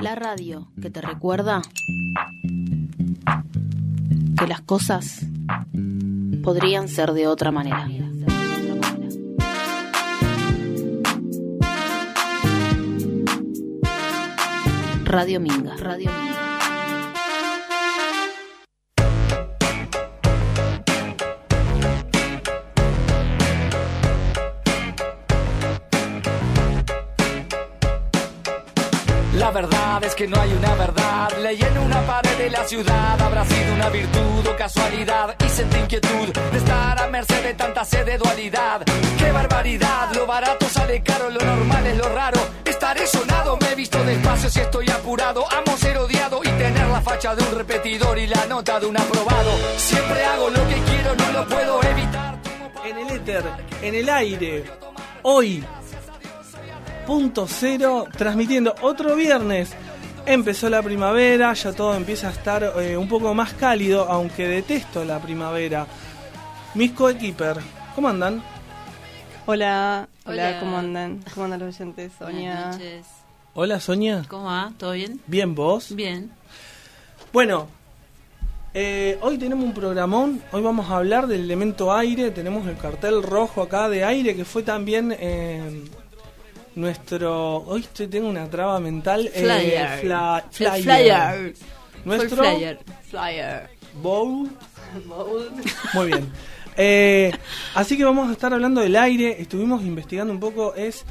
La radio que te recuerda que las cosas podrían ser de otra manera. Radio Minga. Radio Minga. Que no hay una verdad. Leí en una pared de la ciudad. Habrá sido una virtud o casualidad. Y sentí inquietud de estar a merced de tanta sed de dualidad. ¡Qué barbaridad! Lo barato sale caro, lo normal es lo raro. Estaré sonado, me he visto despacio si estoy apurado. Amo ser odiado y tener la facha de un repetidor y la nota de un aprobado. Siempre hago lo que quiero, no lo puedo evitar. En el éter, en el aire, hoy, punto cero, transmitiendo otro viernes. Empezó la primavera, ya todo empieza a estar eh, un poco más cálido, aunque detesto la primavera. Mis coequiper, ¿cómo andan? Hola, hola, Hola. ¿cómo andan? ¿Cómo andan los oyentes? Sonia. Hola Sonia, ¿Cómo va? ¿Todo bien? bien vos. Bien. Bueno, eh, hoy tenemos un programón, hoy vamos a hablar del elemento aire, tenemos el cartel rojo acá de aire que fue también eh, nuestro... Hoy estoy, tengo una traba mental. eh, Flyer. fla- El flyer. flyer. Nuestro flyer. Flyer. bowl. Muy bien. Eh, así que vamos a estar hablando del aire. Estuvimos investigando un poco. Es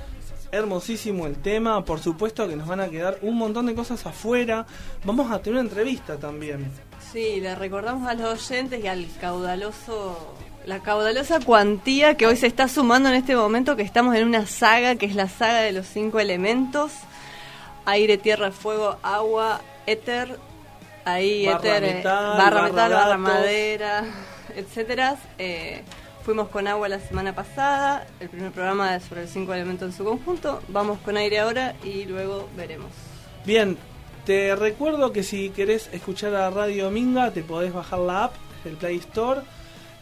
hermosísimo el tema. Por supuesto que nos van a quedar un montón de cosas afuera. Vamos a tener una entrevista también. Sí, le recordamos a los oyentes y al caudaloso, la caudalosa cuantía que hoy se está sumando en este momento, que estamos en una saga que es la saga de los cinco elementos: aire, tierra, fuego, agua, éter. Ahí, Barra éter, eh, metal, barra barra metal, barra madera, etcétera. Eh, fuimos con agua la semana pasada, el primer programa es sobre los cinco elementos en su conjunto. Vamos con aire ahora y luego veremos. Bien, te recuerdo que si querés escuchar a Radio Minga, te podés bajar la app del Play Store.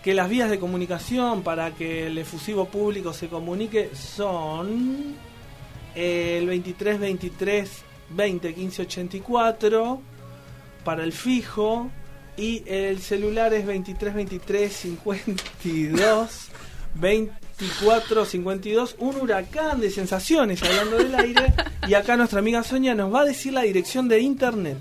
Que las vías de comunicación para que el efusivo público se comunique son el 23 23 20 15 84 para el fijo y el celular es 23 23 52 24 52 un huracán de sensaciones hablando del aire. Y acá nuestra amiga Sonia nos va a decir la dirección de internet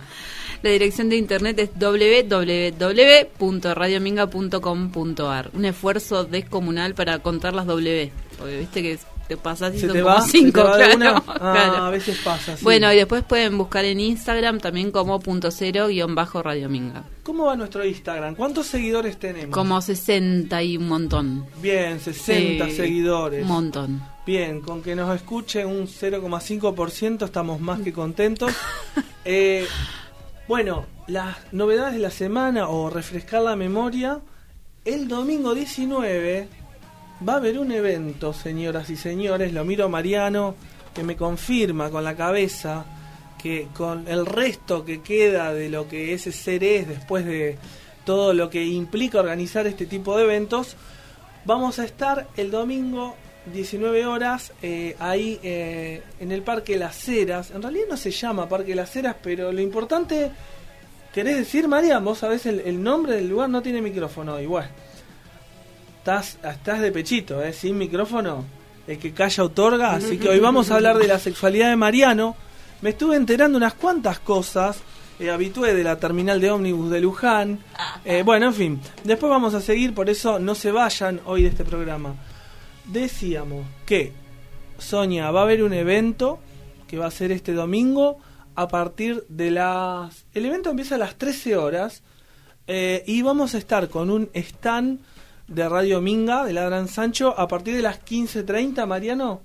La dirección de internet es www.radiominga.com.ar. Un esfuerzo descomunal para contar las W. Porque viste que te pasas y se son te como va ¿Se cinco, te va de claro, una? Ah, claro. a veces pasa sí. Bueno, y después pueden buscar en Instagram también como punto cero guion bajo radiominga. ¿cómo va nuestro Instagram? ¿cuántos seguidores tenemos? Como 60 y un montón. bien 60 Sí, seguidores Un montón. Bien, con que nos escuche un 0,5% estamos más que contentos. Eh, bueno, las novedades de la semana o refrescar la memoria. El domingo 19 va a haber un evento, señoras y señores. Lo miro a Mariano, que me confirma con la cabeza que con el resto que queda de lo que ese ser es después de todo lo que implica organizar este tipo de eventos, Vamos a estar el domingo 19 horas eh, ahí eh, en el Parque Las Heras. En realidad no se llama Parque Las Heras, pero lo importante, ¿querés decir, María? Vos sabés el, el nombre del lugar, no tiene micrófono. Y bueno, estás, estás de pechito, ¿eh? Sin micrófono, el que calla otorga. Así que hoy vamos a hablar de la sexualidad de Mariano. Me estuve enterando unas cuantas cosas. Eh, habitué de la terminal de ómnibus de Luján. Eh, bueno, en fin. Después vamos a seguir, por eso no se vayan hoy de este programa. Decíamos que Sonia va a haber un evento que va a ser este domingo a partir de las... El evento empieza a las 13 horas eh, y vamos a estar con un stand de Radio Minga de la Gran Sancho a partir de las 15.30, Mariano.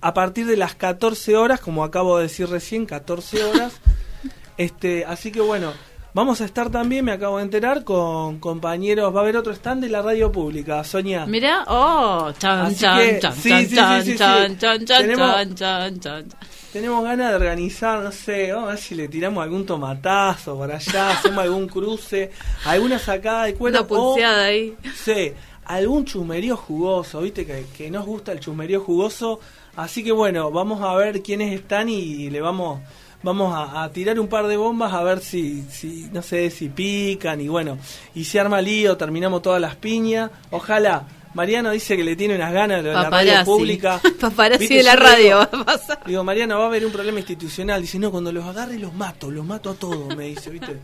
A partir de las 14 horas, como acabo de decir recién, 14 horas. este, así que bueno, vamos a estar también, me acabo de enterar, con compañeros. Va a haber otro stand de la radio pública, Sonia. Mira, oh, chan, chan, chan, sí, chan, sí, chan, chan, chan, chan, chan, chan, chan. Tenemos ganas de organizar, no sé, vamos a ver si le tiramos algún tomatazo por allá, hacemos algún cruce, alguna sacada de cuero. Una pulseada o, ahí. Sí, algún chumerío jugoso, viste que, que nos gusta el chumerío jugoso. Así que bueno, vamos a ver quiénes están y le vamos, vamos a, a tirar un par de bombas a ver si, si, no sé, si pican y bueno, y si arma lío, terminamos todas las piñas. Ojalá. Mariano dice que le tiene unas ganas de la radio pública. Paparazzi de la radio digo- va a pasar. Digo, Mariano, va a haber un problema institucional. Dice, no, cuando los agarre los mato, los mato a todos, me dice, ¿viste?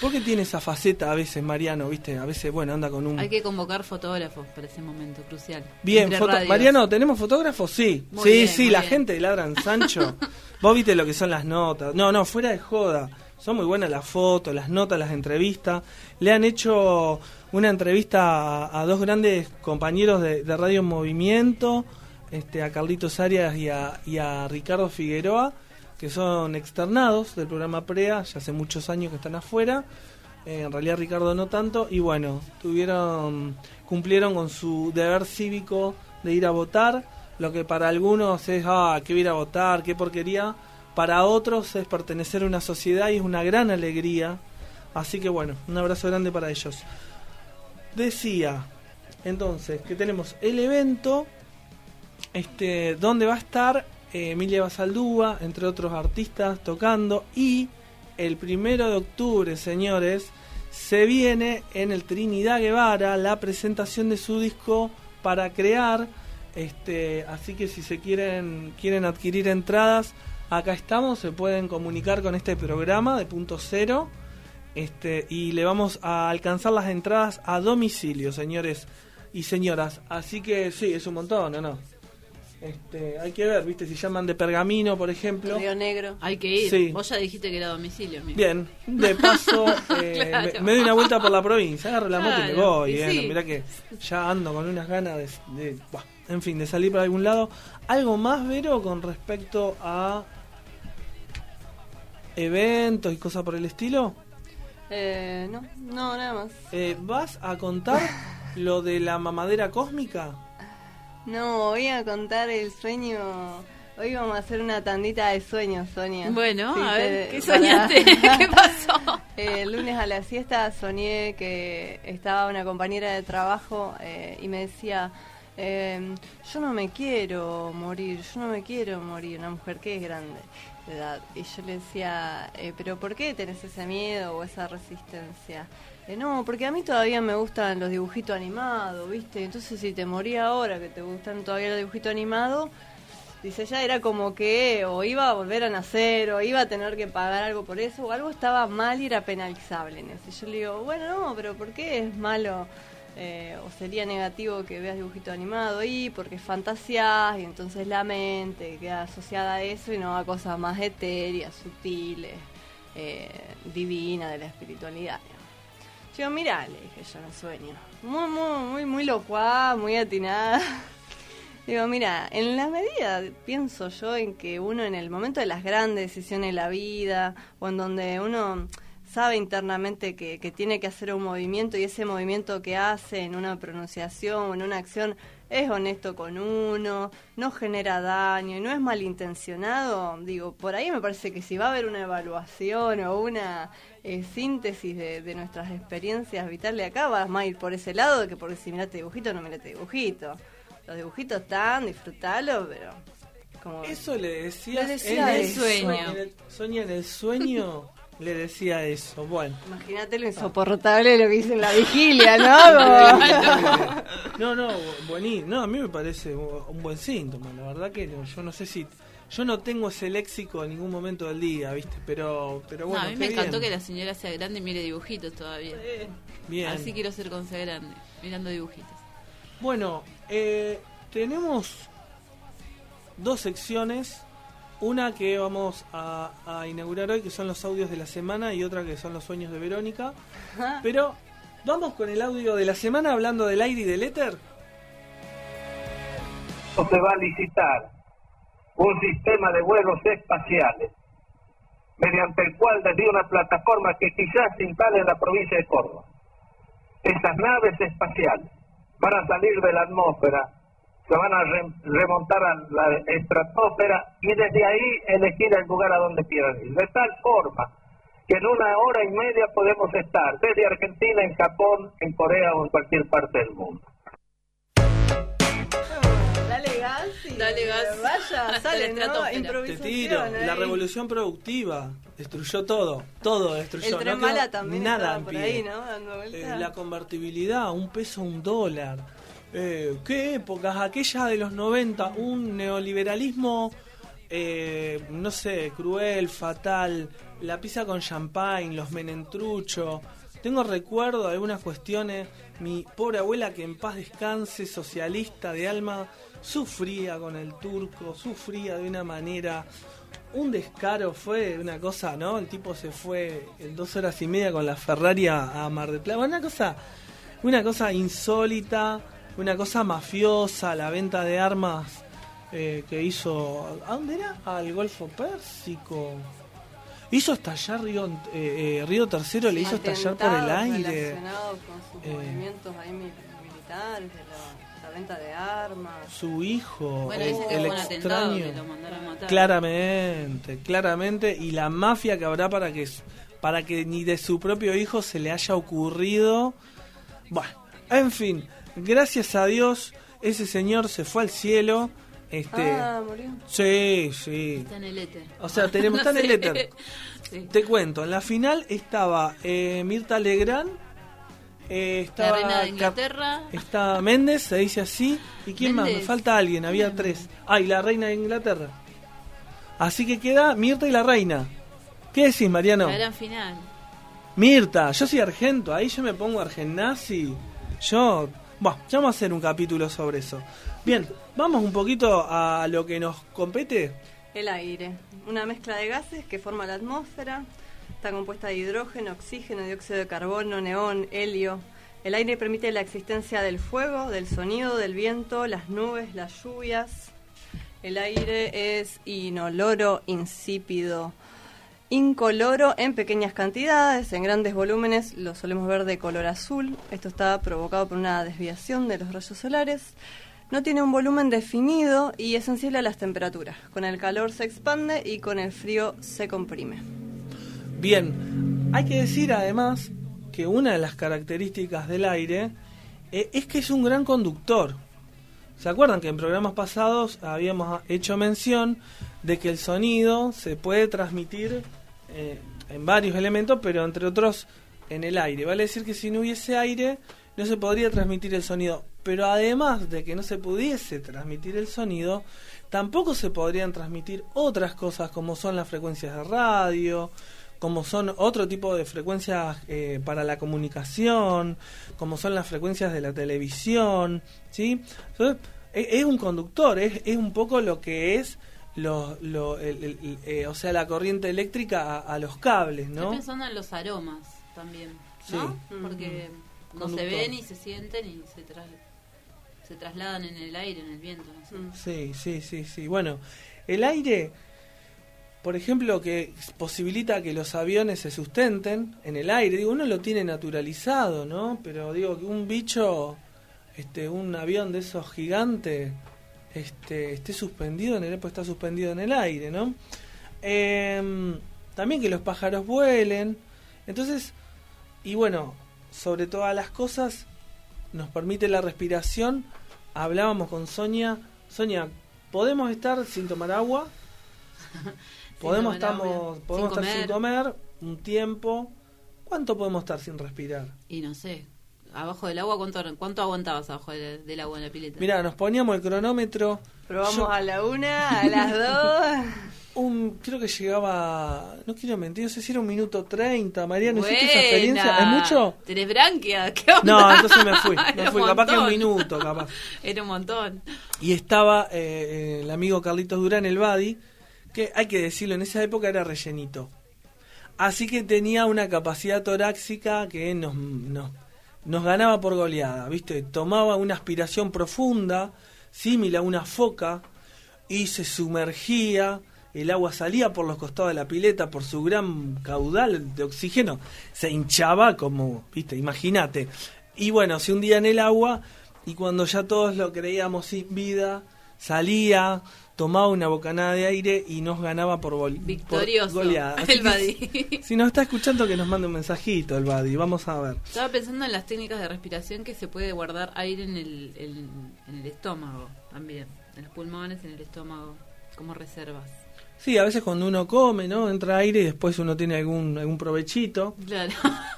¿Por qué tiene esa faceta a veces, Mariano, viste? A veces, bueno, anda con un... Hay que convocar fotógrafos para ese momento crucial. Bien, foto-. Mariano, ¿tenemos fotógrafos? Sí, Muy sí, bien, sí, la bien. gente de Ladran Sancho. Vos viste lo que son las notas. No, no, fuera de joda. Son muy buenas las fotos, las notas, las entrevistas. Le han hecho una entrevista a, dos grandes compañeros de, de Radio Movimiento, este, a Carlitos Arias y a, y a Ricardo Figueroa, que son externados del programa PREA, ya hace muchos años que están afuera. Eh, en realidad Ricardo no tanto. Y bueno, tuvieron, cumplieron con su deber cívico de ir a votar. Lo que para algunos es, ah, que ir a votar, qué porquería. Para otros es pertenecer a una sociedad y es una gran alegría. Así que bueno, un abrazo grande para ellos. Decía, entonces, que tenemos el evento, este, donde va a estar eh, Emilia Basaldúa, entre otros artistas, tocando. Y el primero de octubre, señores, se viene en el Trinidad Guevara la presentación de su disco para crear. Este, así que si se quieren, quieren adquirir entradas, acá estamos, se pueden comunicar con este programa de punto cero. Este, y le vamos a alcanzar las entradas a domicilio, señores y señoras. Así que sí, es un montón, ¿o no? Este, hay que ver, ¿viste? Si llaman de pergamino, por ejemplo. Río Negro. Hay que ir. Sí. Vos ya dijiste que era domicilio. amigo. Bien, de paso, eh, Claro. me, me doy una vuelta por la provincia, agarro la moto y me voy. y eh, sí. Mirá que ya ando con unas ganas de, de- buah, en fin, de salir para algún lado. ¿Algo más, Vero, con respecto a eventos y cosas por el estilo? Eh, no, no, nada más. Eh, ¿Vas a contar lo de la mamadera cósmica? No, voy a contar el sueño. Hoy vamos a hacer una tandita de sueños, Sonia. Bueno, Sí, a te- ver, ¿qué soñaste? ¿Qué pasó? Eh, El lunes a la siesta soñé que estaba una compañera de trabajo eh, y me decía, eh, yo no me quiero morir, yo no me quiero morir, una mujer que es grande de edad. Y yo le decía, eh, pero ¿por qué tenés ese miedo o esa resistencia? Eh, no, porque a mí todavía me gustan los dibujitos animados, ¿viste? Entonces si te morí ahora que te gustan todavía los dibujitos animados, Dice, ya era como que o iba a volver a nacer o iba a tener que pagar algo por eso o algo estaba mal y era penalizable en. Y yo le digo, bueno, no, pero ¿por qué es malo eh, o sería negativo que veas dibujito animado ahí? Porque fantasías y entonces la mente queda asociada a eso y no a cosas más etéreas, sutiles, eh, divinas de la espiritualidad. Yo mirá, le dije yo en sueño. Muy, muy, muy, muy locuaz, muy atinada. Digo, mira, en la medida, pienso yo, en que uno en el momento de las grandes decisiones de la vida, o en donde uno sabe internamente que, que tiene que hacer un movimiento y ese movimiento que hace en una pronunciación o en una acción es honesto con uno, no genera daño y no es malintencionado, digo, por ahí me parece que si va a haber una evaluación o una eh, síntesis de, de nuestras experiencias vitales de acá, vas más a ir por ese lado de que porque si mirate dibujito no mirate dibujito. Los dibujitos están, disfrutalo, pero como Eso le decía Le decía en el sueño. En el, Sonia en el sueño le decía eso. Bueno. imagínate lo insoportable de lo que dice en la vigilia, ¿no? No, no, buenísimo. No, a mí me parece un buen síntoma. La verdad que no, yo no sé si. Yo no tengo ese léxico en ningún momento del día, ¿viste? Pero, pero bueno. No, a mí qué me encantó bien. que la señora sea grande y mire dibujitos todavía. Bien. Así quiero ser con sea grande, mirando dibujitos. Bueno, eh, tenemos dos secciones. Una que vamos a, a inaugurar hoy, que son los audios de la semana, y otra que son los sueños de Verónica. Pero vamos con el audio de la semana hablando del aire y del éter. se va a licitar un sistema de vuelos espaciales, mediante el cual desde una plataforma que quizás se instale en la provincia de Córdoba, esas naves espaciales van a salir de la atmósfera, se van a re- remontar a la estratosfera y desde ahí elegir el lugar a donde quieran ir. De tal forma que en una hora y media podemos estar desde Argentina, en Japón, en Corea o en cualquier parte del mundo. Dale gas y Dale gas. vaya, sale, ¿no? Te Improvisación. tiro, la revolución productiva destruyó todo, todo destruyó. El tren bala también nada. Eh, la convertibilidad, un peso, un dólar. Eh, ¿Qué épocas? Aquella de los 90, un neoliberalismo, eh, no sé, cruel, fatal, la pizza con champagne, los menentruchos. Tengo recuerdo de algunas cuestiones. Mi pobre abuela, que en paz descanse, socialista de alma, sufría con el turco, sufría de una manera un descaro fue una cosa, ¿no? El tipo se fue en dos horas y media con la Ferrari a, Mar del Plata. Una cosa, una cosa insólita, una cosa mafiosa, la venta de armas eh, que hizo. ¿A dónde era? Al Golfo Pérsico. Hizo estallar Río, eh, eh, Río Tercero, le hizo estallar por el aire. relacionados con sus Eh. movimientos ahí militares, de la, la venta de armas. Su hijo, Bueno, el, que extraño. que lo mandaron a matar. Claramente, claramente. Y la mafia que habrá para que, para que ni de su propio hijo se le haya ocurrido. Bueno, en fin, gracias a Dios, ese señor se fue al cielo. Este, Ah, murió. sí, sí. Está en el éter. O sea, tenemos está en el éter. Sí. Te cuento, en la final estaba eh, Mirta Legrand, eh, La estaba reina de Inglaterra. Está Méndez, se dice así. ¿Y quién más? Me falta alguien, había tres. Ah, y la reina de Inglaterra. Así que queda Mirta y la reina. ¿Qué decís, Mariano? La gran final. Mirta, yo soy argento, ahí yo me pongo argenazi. Yo. Bueno, ya vamos a hacer un capítulo sobre eso. Bien, vamos un poquito a lo que nos compete. El aire, una mezcla de gases que forma la atmósfera. Está compuesta de hidrógeno, oxígeno, dióxido de carbono, neón, helio. El aire permite la existencia del fuego, del sonido, del viento, las nubes, las lluvias. El aire es inoloro, insípido, incoloro en pequeñas cantidades, en grandes volúmenes lo solemos ver de color azul. Esto está provocado por una desviación de los rayos solares. No tiene un volumen definido y es sensible a las temperaturas. Con el calor se expande y con el frío se comprime. Bien, hay que decir además que una de las características del aire eh, es que es un gran conductor. ¿Se acuerdan que en programas pasados habíamos hecho mención de que el sonido se puede transmitir eh, en varios elementos, pero entre otros en el aire? Vale decir que si no hubiese aire no se podría transmitir el sonido. Pero además de que no se pudiese transmitir el sonido, tampoco se podrían transmitir otras cosas como son las frecuencias de radio, como son otro tipo de frecuencias eh, para la comunicación, como son las frecuencias de la televisión, ¿sí? Es, es un conductor, es, es un poco lo que es lo, lo- el- el- el- eh, o sea, la corriente eléctrica a, a los cables, Estoy ¿no? pensando en los aromas también, ¿no? Sí. Porque no Conductor. se ven y se sienten y se, tra- se trasladan en el aire, en el viento. No sé. Mm. Sí, sí, sí, sí. Bueno, el aire, por ejemplo, que posibilita que los aviones se sustenten en el aire. Digo, uno lo tiene naturalizado, ¿no? Pero digo que un bicho, este, un avión de esos gigantes, este, esté suspendido en el, pues está suspendido en el aire, ¿no? Em, también que los pájaros vuelen. Entonces, y bueno, sobre todas las cosas, nos permite la respiración. Hablábamos con Sonia. Sonia, ¿podemos estar sin tomar agua? podemos tomar estamos, agua, podemos sin estar sin comer un tiempo. ¿Cuánto podemos estar sin respirar? Y no sé, abajo del agua, ¿cuánto, cuánto aguantabas abajo del, del agua en la pileta? Mira, nos poníamos el cronómetro. Probamos Yo- a la una, a las dos. Un, creo que llegaba, no quiero mentir, no sé si era un minuto 30. Mariano, ¿hiciste esa experiencia? ¿Es mucho? ¿Tenés branquia? ¿Qué onda? No, entonces me fui. Era Me fui, un capaz que un minuto, capaz. Era un montón. Y estaba eh, el amigo Carlitos Durán, el Badi, que hay que decirlo, en esa época era rellenito. Así que tenía una capacidad torácica que nos, nos, nos ganaba por goleada, ¿viste? Tomaba una aspiración profunda, similar a una foca, y se sumergía, el agua salía por los costados de la pileta por su gran caudal de oxígeno, se hinchaba como, ¿viste? Imagínate. Y bueno, se hundía en el agua y cuando ya todos lo creíamos sin vida, salía, tomaba una bocanada de aire y nos ganaba por, gol- por Victorioso, goleada. Así el Badi. Si nos está escuchando que nos mande un mensajito el Badi, vamos a ver. Estaba pensando en las técnicas de respiración que se puede guardar aire en el, en, en el estómago también. en los pulmones, en el estómago, como reservas. Sí, a veces cuando uno come, ¿no? Entra aire y después uno tiene algún, algún provechito. Claro.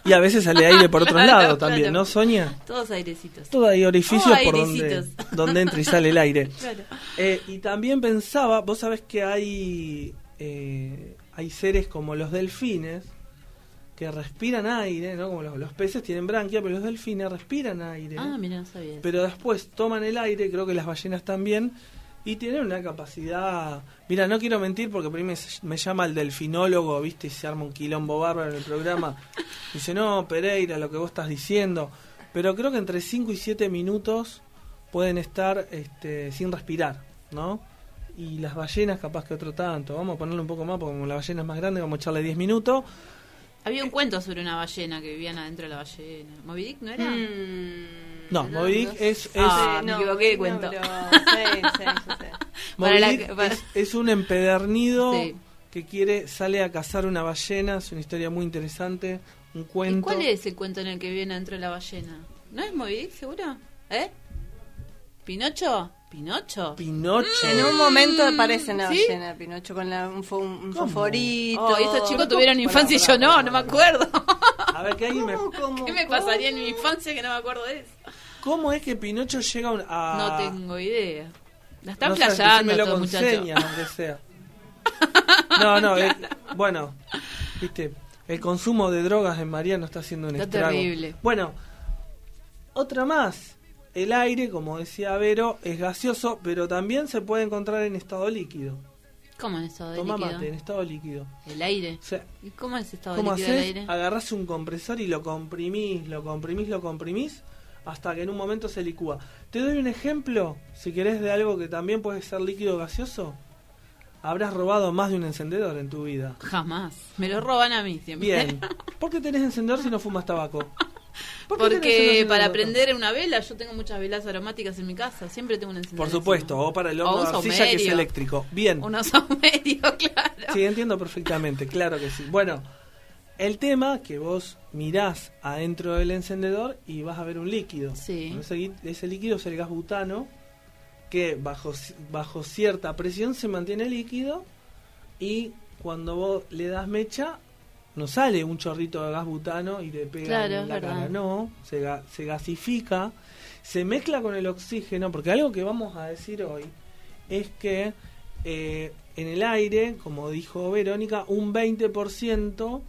Y a veces sale aire por otros Claro, lados claro. también, ¿no, Sonia? Todos airecitos. Todo hay orificios Oh, por donde, donde entra y sale el aire. Claro. Eh, y también pensaba, vos sabés que hay, eh, hay seres como los delfines que respiran aire, ¿no? Como los, los peces tienen branquia, pero los delfines respiran aire. Ah, mira, no sabía. pero después toman el aire, creo que las ballenas también, y tienen una capacidad... Mira, no quiero mentir porque por ahí me, me llama el delfinólogo, ¿viste? Y se arma un quilombo bárbaro en el programa. Dice, no, Pereira, lo que vos estás diciendo. Pero creo que entre 5 y 7 minutos pueden estar este, sin respirar, ¿no? Y las ballenas capaz que otro tanto. Vamos a ponerle un poco más porque como la ballena es más grande, vamos a echarle 10 minutos. Había un cuento sobre una ballena que vivían adentro de la ballena. ¿Moby Dick no era? Mm, No, Moby Dick es- es- Ah, me no, equivoqué de cuento. sí, sí, sí. Para Moby la para- es, es un empedernido Sí. que quiere sale a cazar una ballena. Es una historia muy interesante, un ¿Y cuento. cuál es el cuento en el que viene adentro de la ballena? ¿No es Moby Dick, seguro? ¿Eh? ¿Pinocho? ¿Pinocho? Pinocho. En un momento aparece en la ¿Sí? ballena Pinocho con la, un, fo- un ¿Cómo? fosforito. Oh, estos chicos tuvieron ¿cómo? infancia y yo no, no me acuerdo. A ver, que alguien me... ¿Cómo, cómo, ¿Qué me cómo? pasaría en mi infancia que no me acuerdo de eso? ¿Cómo es que Pinocho llega a. No tengo idea. La están No sé, flasheando decímelo todo, con muchacho. señas, aunque sea. No, no, eh, bueno, viste, el consumo de drogas en Mariano está haciendo un Está estrago. terrible. Bueno, otra más. El aire, como decía Vero, es gaseoso, pero también se puede encontrar en estado líquido. ¿Cómo en estado de Toma líquido? mate, en estado líquido. El aire. O sea, ¿Y cómo es estado ¿cómo líquido del haces? aire? Agarrás un compresor y lo comprimís, lo comprimís, lo comprimís, hasta que en un momento se licúa. Te doy un ejemplo, si querés, de algo que también puede ser líquido gaseoso. Habrás robado más de un encendedor en tu vida. Jamás. Me lo roban a mí siempre. Bien. ¿Por qué tenés encendedor si no fumas tabaco? ¿Por qué tenés Porque para prender una vela, yo tengo muchas velas aromáticas en mi casa. Siempre tengo un encendedor. Por supuesto, encima. o para el horno de arcilla que es eléctrico. Bien. Un saumerio, claro. Sí, entiendo perfectamente, claro que sí. Bueno, el tema que vos mirás adentro del encendedor y vas a ver un líquido. Sí. Ese, líquido es el gas butano que bajo, bajo cierta presión se mantiene líquido y cuando vos le das mecha no sale un chorrito de gas butano y te pega Claro, en la verdad. cara, no, se, ga- se gasifica, se mezcla con el oxígeno, porque algo que vamos a decir hoy es que eh, en el aire, como dijo Verónica, un 20%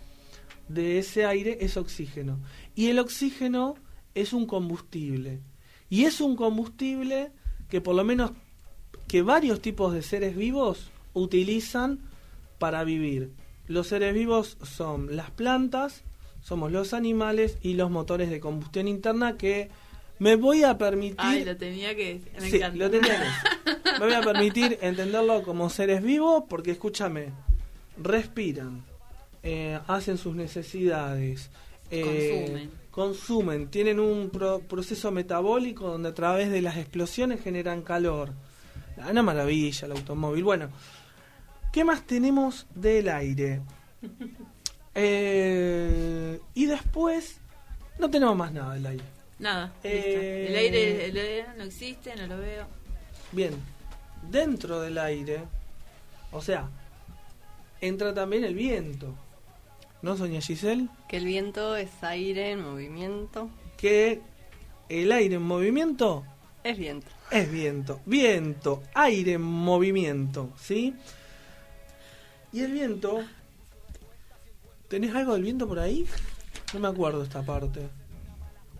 de ese aire es oxígeno. Y el oxígeno es un combustible. Y es un combustible que por lo menos que varios tipos de seres vivos utilizan para vivir. Los seres vivos son las plantas, somos los animales y los motores de combustión interna que me voy a permitir Ay, lo tenía que. Me Sí, encanta. lo. Me voy a permitir entenderlo como seres vivos porque escúchame, respiran, eh, hacen sus necesidades, eh, Consumen. consumen, tienen un pro- proceso metabólico donde a través de las explosiones generan calor. Una maravilla el automóvil. Bueno, ¿qué más tenemos del aire? Eh, y después no tenemos más nada del aire. Nada. Eh, listo. El, aire, el aire no existe, no lo veo. Bien, dentro del aire, o sea, entra también el viento. ¿No, Sonia Giselle? Que el viento es aire en movimiento. Que el aire en movimiento Es viento. es viento. Viento, aire en movimiento, ¿sí? Y el viento... ¿Tenés algo del viento por ahí? No me acuerdo esta parte.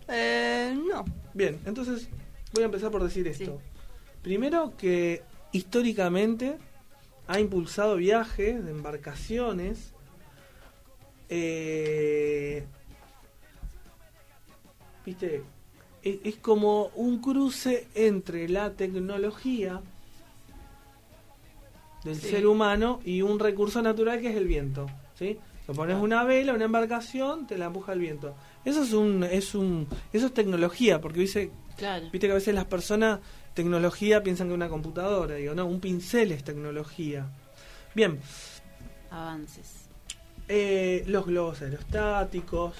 Eh, no. Bien, entonces voy a empezar por decir esto. Primero que históricamente ha impulsado viajes de embarcaciones. Eh, Viste, es, es como un cruce entre la tecnología del Sí. ser humano y un recurso natural que es el viento. ¿sí? Te pones una vela, una embarcación, te la empuja el viento. Eso es un, es un, eso es tecnología, porque dice, Claro. viste que a veces las personas tecnología piensan que una computadora, digo, no, un pincel es tecnología. Bien, Avances. Eh, los globos aerostáticos.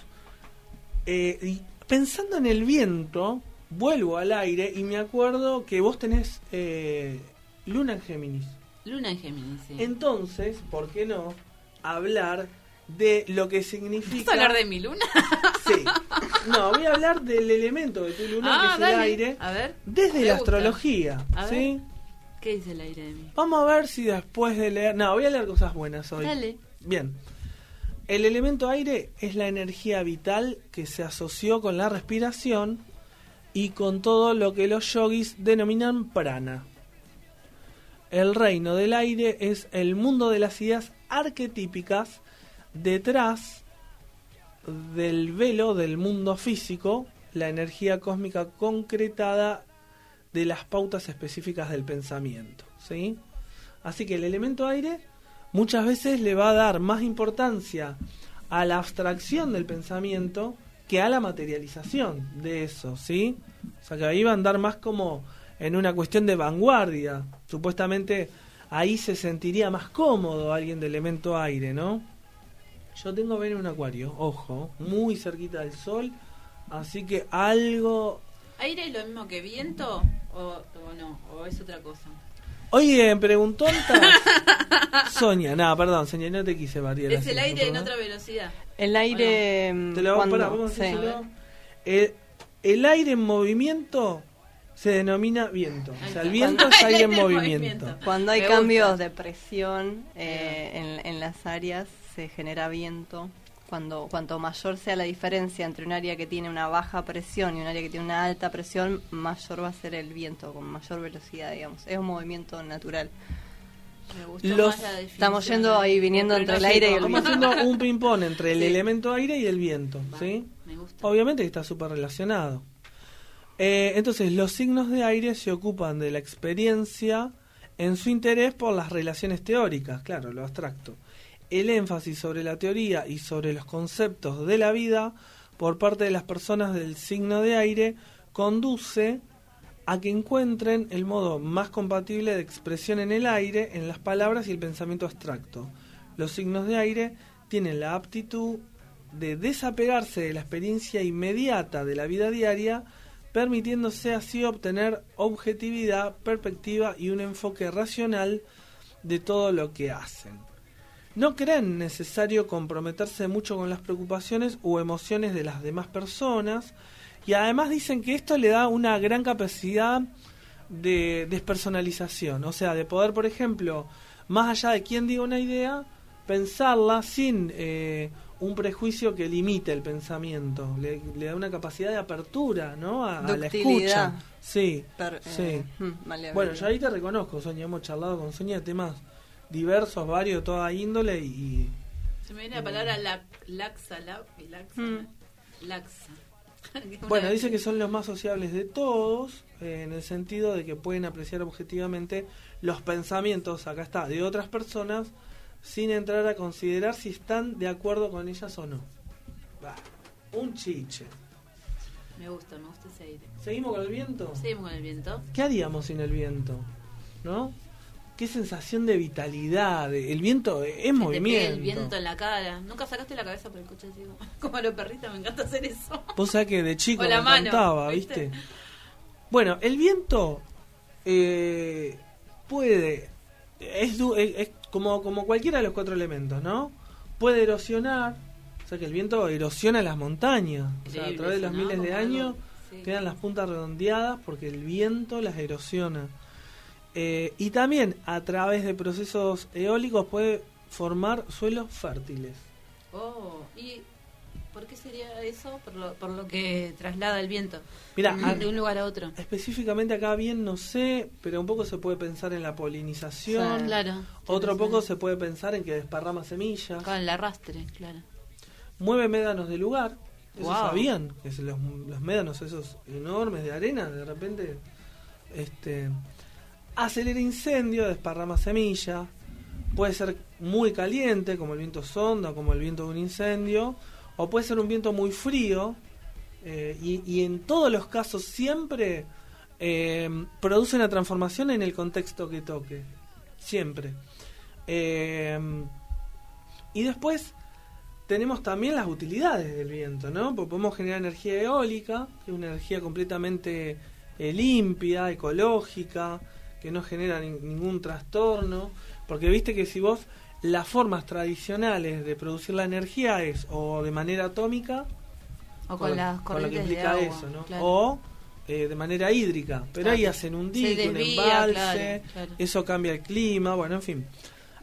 eh, y pensando en el viento, vuelvo al aire y me acuerdo que vos tenés eh, Luna en Géminis. Luna en Géminis, sí. Entonces, ¿por qué no hablar de lo que ¿Vas significa... a hablar de mi luna? Sí. No, voy a hablar del elemento de tu luna, Ah, que es dale. el aire, A ver. desde la gusta. astrología. A ver. ¿sí? ¿Qué dice el aire de mí? Vamos a ver si después de leer... No, voy a leer cosas buenas hoy. Dale. Bien. El elemento aire es la energía vital que se asoció con la respiración y con todo lo que los yogis denominan prana. El reino del aire es el mundo de las ideas arquetípicas detrás del velo del mundo físico, la energía cósmica concretada de las pautas específicas del pensamiento. ¿sí? Así que el elemento aire muchas veces le va a dar más importancia a la abstracción del pensamiento que a la materialización de eso, ¿sí? O sea que ahí va a andar más como en una cuestión de vanguardia. Supuestamente ahí se sentiría más cómodo alguien de elemento aire, ¿no? Yo tengo Venus en Acuario, ojo, muy cerquita del Sol, así que algo... ¿Aire es lo mismo que viento o, o no? ¿O es otra cosa? Oye, preguntó Sonia, no, perdón, Sonia, no te quise variar. Es el aire en otra velocidad. El aire. mm, Te lo cuando- pará, vamos a sí. decírselo. El, el aire en movimiento se denomina viento. O sea, el viento está. es aire en El aire en movimiento. movimiento. Cuando hay Me cambios gusta. de presión eh, en, en las áreas se genera viento. Cuando cuanto mayor sea la diferencia entre un área que tiene una baja presión y un área que tiene una alta presión, mayor va a ser el viento con mayor velocidad, digamos. Es un movimiento natural. Me gustó Los- más la definición. Estamos yendo ahí, viniendo entre el aire y el Estamos viento. haciendo un ping-pong entre el Sí. elemento aire y el viento. Va, ¿sí? Me gusta. Obviamente que está súper relacionado. Eh, entonces, los signos de aire se ocupan de la experiencia en su interés por las relaciones teóricas, claro, lo abstracto. El énfasis sobre la teoría y sobre los conceptos de la vida por parte de las personas del signo de aire conduce a que encuentren el modo más compatible de expresión en el aire, en las palabras y el pensamiento abstracto. Los signos de aire tienen la aptitud de desapegarse de la experiencia inmediata de la vida diaria, permitiéndose así obtener objetividad, perspectiva y un enfoque racional de todo lo que hacen. No creen necesario comprometerse mucho con las preocupaciones o emociones de las demás personas y además dicen que esto le da una gran capacidad de despersonalización, o sea, de poder, por ejemplo, más allá de quien diga una idea, pensarla sin eh, un prejuicio que limite el pensamiento, le, le da una capacidad de apertura, ¿no? A, a la escucha. Sí, Per- sí. eh, mm, maleabilidad. Bueno, yo ahí te reconozco, Sonia, hemos charlado con Sonia de temas diversos, varios, de toda índole y... Se me viene la palabra la, laxa, la, laxa, Mm. laxa. Bueno, dice que son los más sociables de todos, eh, en el sentido de que pueden apreciar objetivamente los pensamientos, acá está, de otras personas, sin entrar a considerar si están de acuerdo con ellas o no. Bah, un chiche. Me gusta, me gusta ese aire. ¿Seguimos con el viento? Seguimos con el viento. ¿Qué haríamos sin el viento? ¿No? Qué sensación de vitalidad. El viento es te movimiento. el viento en la cara. Nunca sacaste la cabeza por el coche, digo. Como a los perritos, me encanta hacer eso. Vos sabés que de chico O me la mano, encantaba, ¿viste? ¿viste? Bueno, el viento eh, puede. Es, du- es- como, como cualquiera de los cuatro elementos, ¿no? Puede erosionar. O sea que el viento erosiona las montañas. O sea, a través de los miles de años sí. quedan las puntas redondeadas porque el viento las erosiona. Eh, y también a través de procesos eólicos puede formar suelos fértiles. Oh, ¿y por qué sería eso? Por lo, por lo que traslada el viento. Mira, de un lugar a otro. Específicamente acá bien no sé, pero un poco se puede pensar en la polinización. Claro. Otro poco se puede pensar en que desparrama semillas, Con el arrastre, claro. mueve médanos de lugar. ¿Eso Wow. sabían? Que los, los médanos esos enormes de arena, de repente, este, acelera incendio, desparrama semillas. Puede ser muy caliente, como el viento sonda, como el viento de un incendio, o puede ser un viento muy frío, eh, y, en todos los casos siempre eh, produce una transformación en el contexto que toque. Siempre. Eh, y después tenemos también las utilidades del viento, ¿no? Porque podemos generar energía eólica, que es una energía completamente limpia, ecológica, que no genera ni- ningún trastorno, porque viste que si vos las formas tradicionales de producir la energía es o de manera atómica O con, las lo que corrientes de implica agua. eso, ¿no? claro. O eh, de manera hídrica, pero Claro. ahí hacen un dique, un embalse, claro, eso cambia el clima, bueno, en fin.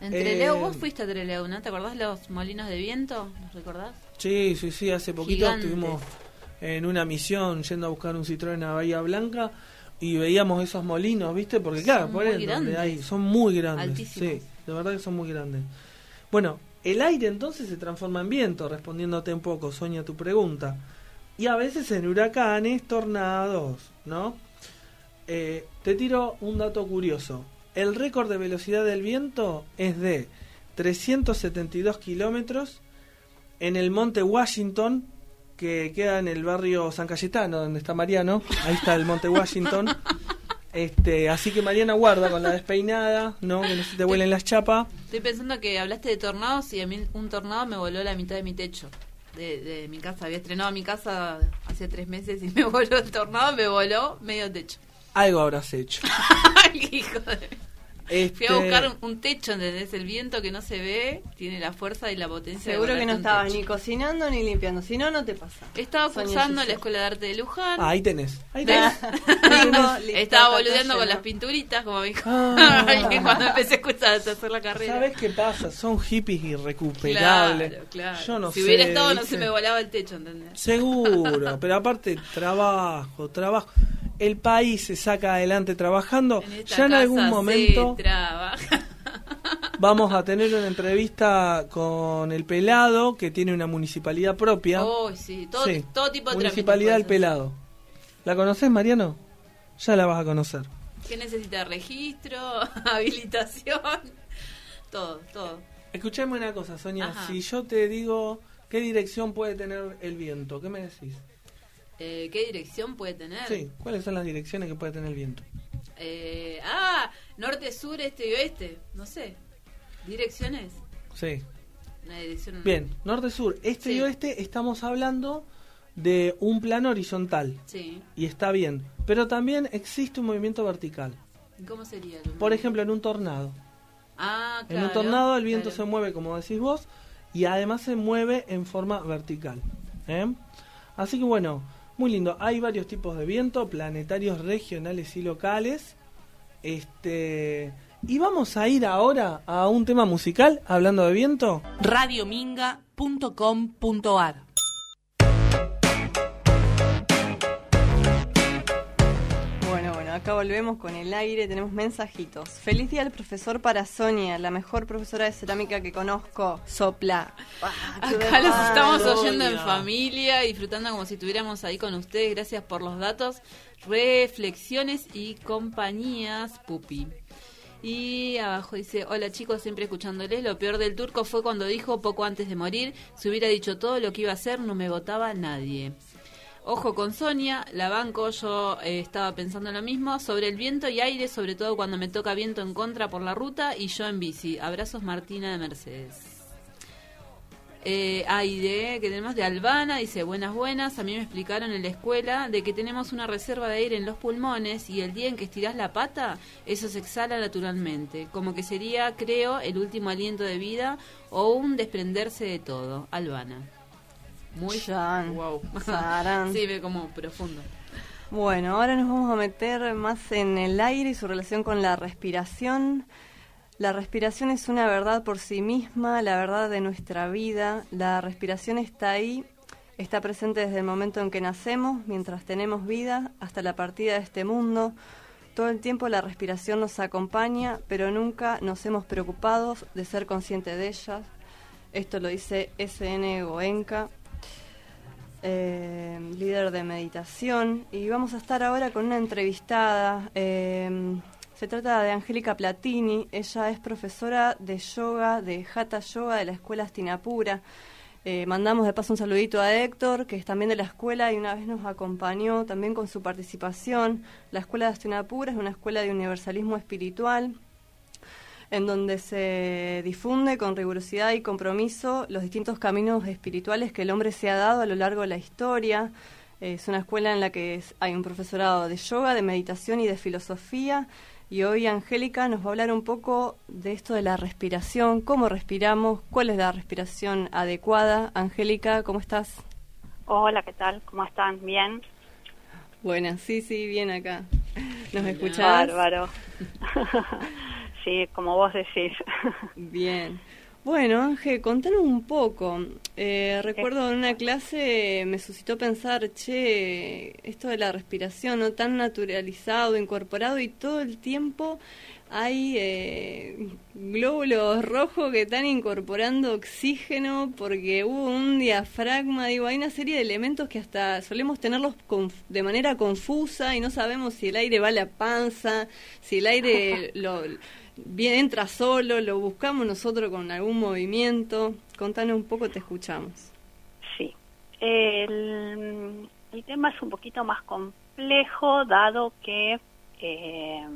En Eh, Trelew, vos fuiste a Trelew, ¿no? ¿Te acordás los molinos de viento? ¿Los recordás? Sí, sí, sí, hace poquito Gigantes. estuvimos en una misión yendo a buscar un Citroën a Bahía Blanca y veíamos esos molinos, ¿viste? Porque claro, por ahí donde hay, son muy grandes. Altísimos. Sí, de verdad que son muy grandes. Bueno, el aire entonces se transforma en viento, respondiéndote un poco, Soña, tu pregunta. Y a veces en huracanes, tornados, ¿no? Eh, te tiro un dato curioso. El récord de velocidad del viento es de 372 kilómetros en el monte Washington, que queda en el barrio San Cayetano, donde está Mariano. Ahí está el monte Washington. Este, así que Mariana guarda con la despeinada, ¿no? Que no se te vuelen las chapas. Estoy pensando que hablaste de tornados y a mí un tornado me voló la mitad de mi techo. De, de mi casa, había estrenado mi casa hace tres meses y me voló el tornado, me voló medio techo. Algo habrás hecho. Hijo de... Fui Este, a buscar un, un techo, ¿entendés? El viento que no se ve tiene la fuerza y la potencia. de Seguro que no estabas ni cocinando ni limpiando, si no, no te pasa. Estaba cursando la. Escuela de Arte de Luján. Ah, ahí tenés. Ahí tenés. Estaba boludeando con las pinturitas, como me dijo Ah. cuando empecé a escuchar, a hacer la carrera. ¿Sabes qué pasa? Son hippies irrecuperables. Claro, claro. Yo no si sé. hubiera estado, no se me volaba el techo, ¿entendés? Seguro, pero aparte trabajo, trabajo. El país se saca adelante trabajando. En Ya en algún momento trabaja. vamos a tener una entrevista con el Pelado, que tiene una municipalidad propia. Oh, sí, todo, Sí, todo tipo de Municipalidad del Pelado. ¿La conoces, Mariano? Ya la vas a conocer. ¿Qué necesita? Registro, habilitación, todo, todo. Escuchame una cosa, Sonia. Ajá. Si yo te digo qué dirección puede tener el viento, ¿qué me decís? Eh, ¿Qué dirección puede tener? Sí, ¿cuáles son las direcciones que puede tener el viento? Eh, ah, norte, sur, este y oeste. No sé. ¿Direcciones? Sí. Una dirección. Bien, norte-sur, este y oeste estamos hablando de un plano horizontal Sí. y está bien, pero también existe un movimiento vertical. ¿Y ¿Cómo sería? el- Por ejemplo, en un tornado. ah, En un claro, tornado el viento claro. se mueve, como decís vos, y además se mueve en forma vertical. ¿eh? Así que bueno, muy lindo. Hay varios tipos de viento, planetarios, regionales y locales. Este, y vamos a ir ahora a un tema musical, hablando de viento. radiominga.com.ar acá volvemos con el aire, tenemos mensajitos. Feliz día al profesor para Sonia, la mejor profesora de cerámica que conozco. Sopla. Ah, qué Acá los estamos oyendo en familia, disfrutando como si estuviéramos ahí con ustedes. Gracias por los datos, reflexiones y compañías, pupi. Y abajo dice, hola chicos, siempre escuchándoles. Lo peor del turco fue cuando dijo poco antes de morir, si hubiera dicho todo lo que iba a hacer, no me votaba nadie. Ojo con Sonia, la banco, yo eh, estaba pensando lo mismo, sobre el viento y aire, sobre todo cuando me toca viento en contra por la ruta y yo en bici. Abrazos Martina de Mercedes. Eh, de, que tenemos de Albana, dice, buenas, buenas, a mí me explicaron en la escuela de que tenemos una reserva de aire en los pulmones y el día en que estirás la pata, eso se exhala naturalmente, como que sería, creo, el último aliento de vida o un desprenderse de todo. Albana. Muy Chan. wow. Sí, ve como profundo. Bueno, ahora nos vamos a meter más en el aire y su relación con la respiración. La respiración es una verdad por sí misma, la verdad de nuestra vida. La respiración está ahí, está presente desde el momento en que nacemos, mientras tenemos vida, hasta la partida de este mundo. Todo el tiempo la respiración nos acompaña, pero nunca nos hemos preocupado de ser conscientes de ella. Esto lo dice SN Goenka eh, líder de meditación, y vamos a estar ahora con una entrevistada. eh, se trata de Angélica Platini, ella es profesora de yoga, de Hatha Yoga de la Escuela Astinapura. Eh, mandamos de paso un saludito a Héctor, que es también de la escuela y una vez nos acompañó también con su participación. La Escuela de Astinapura es una escuela de universalismo espiritual en donde se difunde con rigurosidad y compromiso los distintos caminos espirituales que el hombre se ha dado a lo largo de la historia. Es una escuela en la que hay un profesorado de yoga, de meditación y de filosofía. Y hoy Angélica nos va a hablar un poco de esto de la respiración, cómo respiramos, cuál es la respiración adecuada. Angélica, ¿cómo estás? Hola, ¿qué tal? ¿Cómo están? ¿Bien? Buenas, sí, sí, bien acá. ¿Nos escuchás? Bárbaro. sí, como vos decís. Bien. Bueno, Ángel, contanos un poco. Eh, recuerdo en una clase me suscitó pensar, che, esto de la respiración, ¿no? Tan naturalizado, incorporado y todo el tiempo hay eh, glóbulos rojos que están incorporando oxígeno porque hubo un diafragma, digo, hay una serie de elementos que hasta solemos tenerlos de manera confusa y no sabemos si el aire va a la panza, si el aire lo bien entra solo, lo buscamos nosotros con algún movimiento. Contanos un poco, te escuchamos. Sí, el, tema es un poquito más complejo, dado que eh,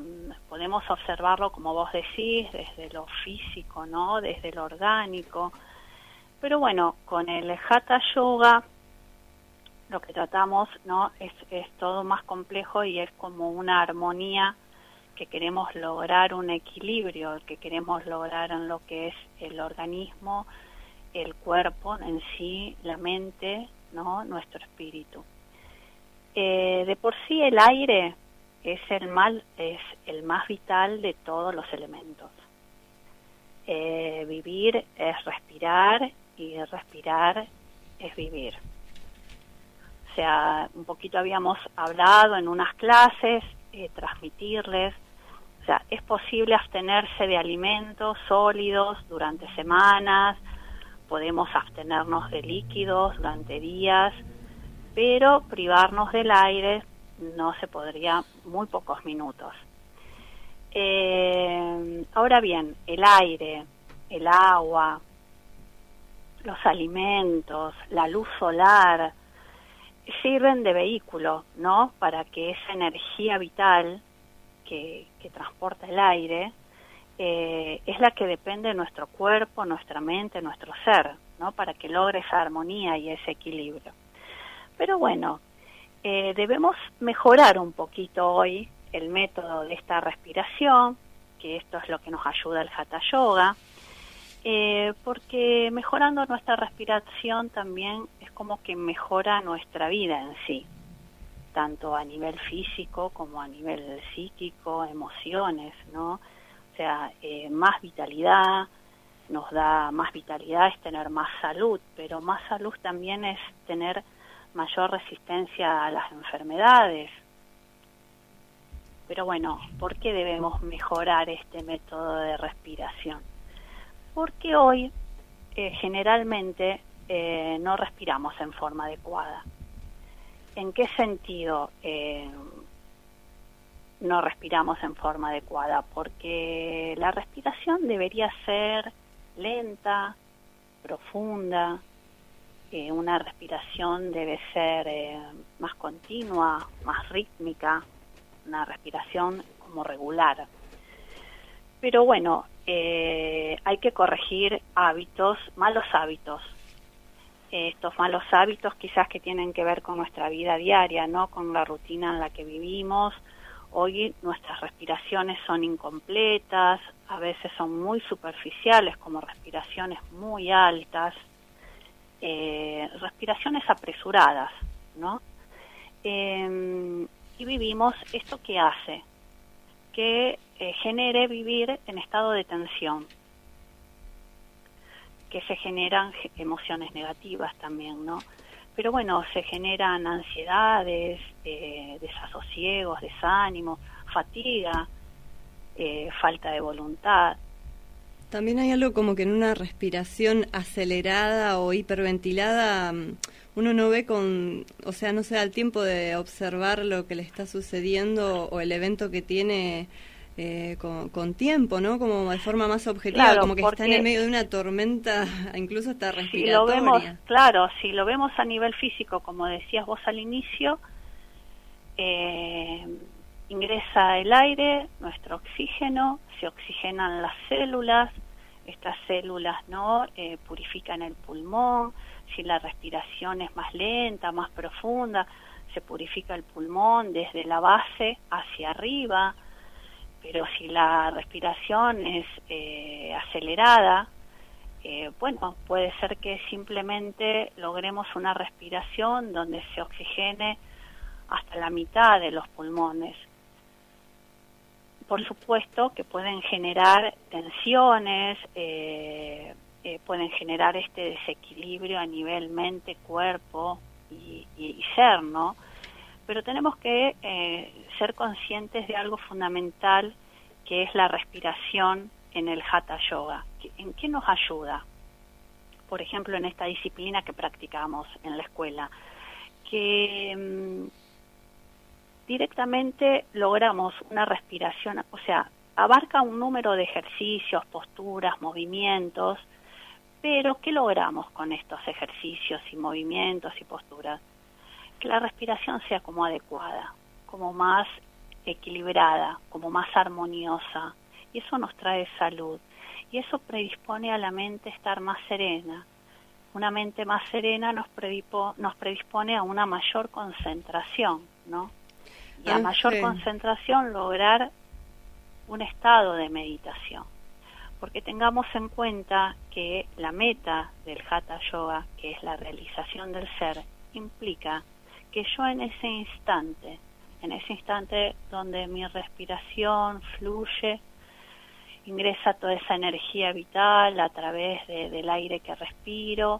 podemos observarlo, como vos decís, desde lo físico, ¿no? Desde lo orgánico. Pero bueno, con el Hatha Yoga lo que tratamos, ¿no? Es, es todo más complejo y es como una armonía que queremos lograr un equilibrio, que queremos lograr en lo que es el organismo, el cuerpo en sí, la mente, ¿no? nuestro espíritu. Eh, de por sí el aire es el, mal, es el más vital de todos los elementos. Eh, vivir es respirar y respirar es vivir. O sea, un poquito habíamos hablado en unas clases, eh, transmitirles o sea, es posible abstenerse de alimentos sólidos durante semanas, podemos abstenernos de líquidos durante días, pero privarnos del aire no se podría muy pocos minutos. Eh, ahora bien, el aire, el agua, los alimentos, la luz solar, sirven de vehículo, ¿no? Para que esa energía vital que, transporta el aire, eh, es la que depende de nuestro cuerpo, nuestra mente, nuestro ser, ¿no? Para que logre esa armonía y ese equilibrio. Pero bueno, eh, debemos mejorar un poquito hoy el método de esta respiración, que esto es lo que nos ayuda el Hatha Yoga, eh, porque mejorando nuestra respiración también es como que mejora nuestra vida en sí tanto a nivel físico como a nivel psíquico, emociones, ¿no? O sea, eh, más vitalidad, nos da más vitalidad es tener más salud, pero más salud también es tener mayor resistencia a las enfermedades. Pero bueno, ¿por qué debemos mejorar este método de respiración? Porque hoy eh, generalmente eh, no respiramos en forma adecuada. ¿En qué sentido eh, no respiramos en forma adecuada? Porque la respiración debería ser lenta, profunda, una respiración debe ser más continua, más rítmica, una respiración como regular. Pero bueno, hay que corregir hábitos, malos hábitos, estos malos hábitos quizás que tienen que ver con nuestra vida diaria, ¿no? Con la rutina en la que vivimos. Hoy nuestras respiraciones son incompletas, a veces son muy superficiales, como respiraciones muy altas, eh, respiraciones apresuradas, ¿no? Em, y vivimos esto que hace, que eh, genere vivir en estado de tensión, que se generan emociones negativas también, ¿no? Pero bueno, se generan ansiedades, eh, desasosiegos, desánimo, fatiga, eh, falta de voluntad. También hay algo como que en una respiración acelerada o hiperventilada mm, uno no ve con, o sea, no se da el tiempo de observar lo que le está sucediendo o el evento que tiene eh, con, tiempo, ¿no? Como de forma más objetiva, como que está en el medio de una tormenta, incluso hasta respiratoria. lo vemos, claro, si lo vemos a nivel físico, como decías vos al inicio, eh, ingresa el aire, nuestro oxígeno, se oxigenan las células, estas células no eh, purifican el pulmón, si la respiración es más lenta, más profunda, se purifica el pulmón desde la base hacia arriba, pero si la respiración es eh, acelerada, eh, bueno, puede ser que simplemente logremos una respiración donde se oxigene hasta la mitad de los pulmones. Por supuesto que pueden generar tensiones, eh, eh, pueden generar este desequilibrio a nivel mente, cuerpo y, ser, ¿no? Pero tenemos que ser conscientes de algo fundamental que es la respiración en el Hatha Yoga. ¿En qué nos ayuda? Por ejemplo, en esta disciplina que practicamos en la escuela, que mm, directamente logramos una respiración, o sea, abarca un número de ejercicios, posturas, movimientos, pero ¿qué logramos con estos ejercicios y movimientos y posturas? Que la respiración sea como adecuada, como más equilibrada, como más armoniosa, y eso nos trae salud. Y eso predispone a la mente a estar más serena. Una mente más serena nos, nos predispone a una mayor concentración, ¿no? Y a mayor concentración lograr un estado de meditación. Porque tengamos en cuenta que la meta del Hatha Yoga, que es la realización del ser, implica que yo en ese instante, en ese instante donde mi respiración fluye, ingresa toda esa energía vital a través del aire que respiro,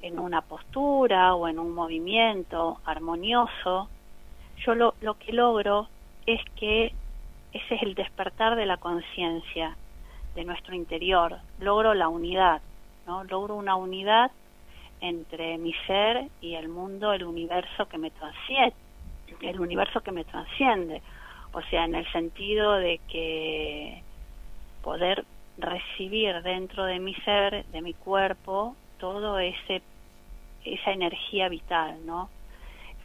en una postura o en un movimiento armonioso, yo lo, lo que logro es que ese es el despertar de la conciencia de nuestro interior, logro la unidad, ¿no? Logro una unidad entre mi ser y el mundo, el universo que me transciende, el universo que me transciende, o sea, en el sentido de que poder recibir dentro de mi ser, de mi cuerpo, todo ese esa energía vital, ¿no?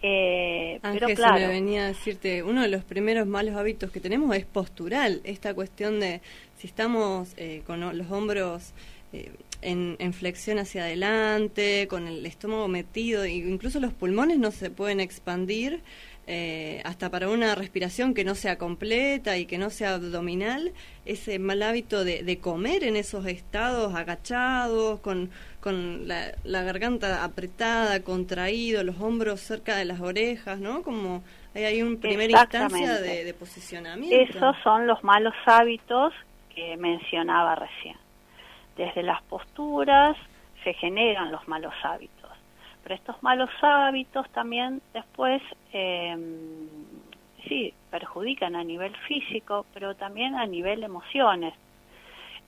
Eh, pero claro, se me venía a decirte, uno de los primeros malos hábitos que tenemos es postural, esta cuestión de si estamos eh, con los hombros eh, en, en, flexión hacia adelante, con el estómago metido, incluso los pulmones no se pueden expandir eh, hasta para una respiración que no sea completa y que no sea abdominal, ese mal hábito de, comer en esos estados agachados, con, con la, garganta apretada, contraído, los hombros cerca de las orejas, ¿no? Como hay, hay una primera instancia de, de posicionamiento. Esos son los malos hábitos que mencionaba recién. Desde las posturas se generan los malos hábitos estos malos hábitos también después eh, sí perjudican a nivel físico, pero también a nivel emociones,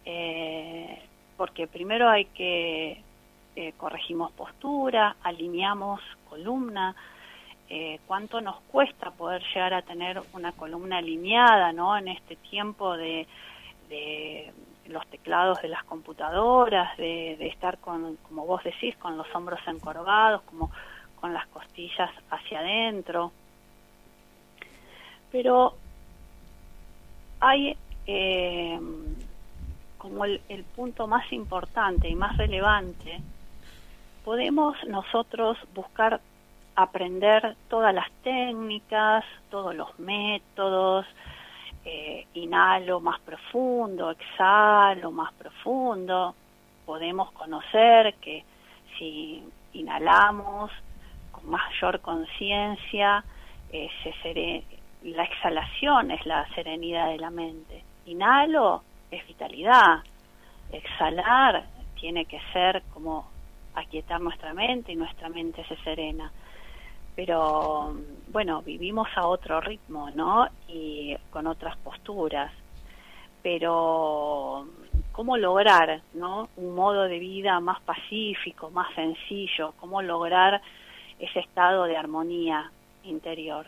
eh, porque primero hay que eh, corregimos postura, alineamos columna, eh, cuánto nos cuesta poder llegar a tener una columna alineada, ¿no? En este tiempo de los teclados de las computadoras, de, estar con, como vos decís, con los hombros encorvados, como con las costillas hacia adentro. Pero hay eh, como el, el punto más importante y más relevante, podemos nosotros buscar aprender todas las técnicas, todos los métodos, eh, inhalo más profundo, exhalo más profundo, podemos conocer que si inhalamos con mayor conciencia, eh, la exhalación es la serenidad de la mente. Inhalo es vitalidad, exhalar tiene que ser como aquietar nuestra mente y nuestra mente se serena pero bueno, vivimos a otro ritmo, ¿no? Y con otras posturas. Pero cómo lograr, ¿no? Un modo de vida más pacífico, más sencillo, cómo lograr ese estado de armonía interior.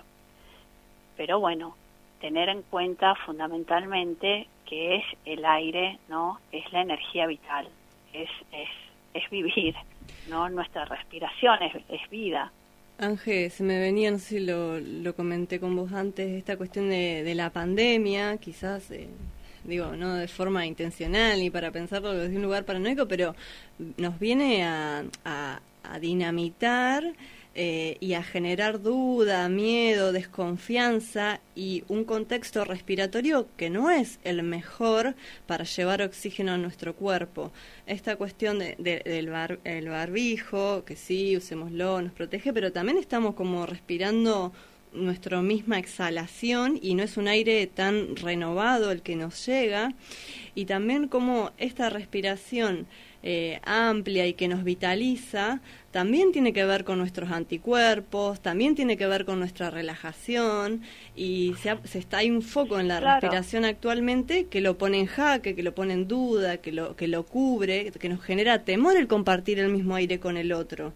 Pero bueno, tener en cuenta fundamentalmente que es el aire, ¿no? Es la energía vital, es es es vivir, ¿no? Nuestra respiración es, es vida. Ángel, se me venía, no sé si lo, lo comenté con vos antes, esta cuestión de, de la pandemia, quizás, eh, digo, no de forma intencional ni para pensarlo desde un lugar paranoico, pero nos viene a, a, dinamitar eh, y a generar duda, miedo, desconfianza y un contexto respiratorio que no es el mejor para llevar oxígeno a nuestro cuerpo. Esta cuestión de, del el barbijo, que sí, usémoslo, nos protege, pero también estamos como respirando nuestra misma exhalación y no es un aire tan renovado el que nos llega y también como esta respiración eh, amplia y que nos vitaliza, también tiene que ver con nuestros anticuerpos, también tiene que ver con nuestra relajación y se, está hay un foco en la respiración actualmente que lo pone en jaque, que lo pone en duda, que lo que lo cubre, que nos genera temor el compartir el mismo aire con el otro.